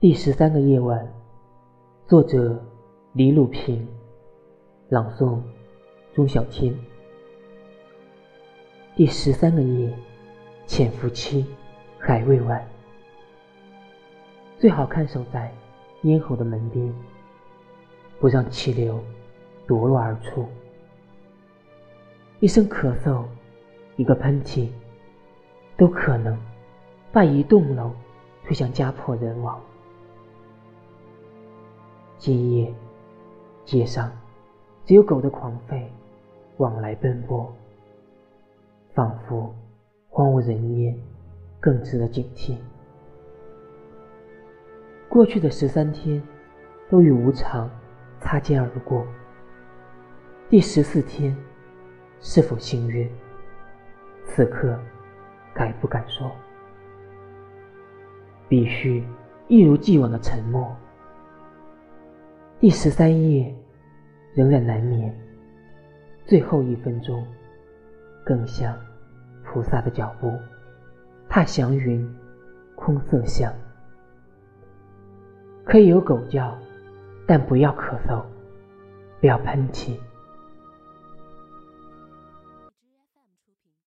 第十三个夜晚，作者李鲁平，朗诵钟小千。第十三个夜，潜伏期还未完，最好看守在咽喉的门边，不让气流夺落而出。一声咳嗽，一个喷嚏，都可能把一栋楼推向家破人亡。今夜，街上只有狗的狂吠，往来奔波，仿佛荒无人烟，更值得警惕。过去的十三天，都与无常擦肩而过。第十四天，是否幸运？此刻，敢不敢说？必须一如既往的沉默。第十三夜，仍然难眠。最后一分钟，更像菩萨的脚步，踏祥云，空色相。可以有狗叫，但不要咳嗽，不要喷嚏。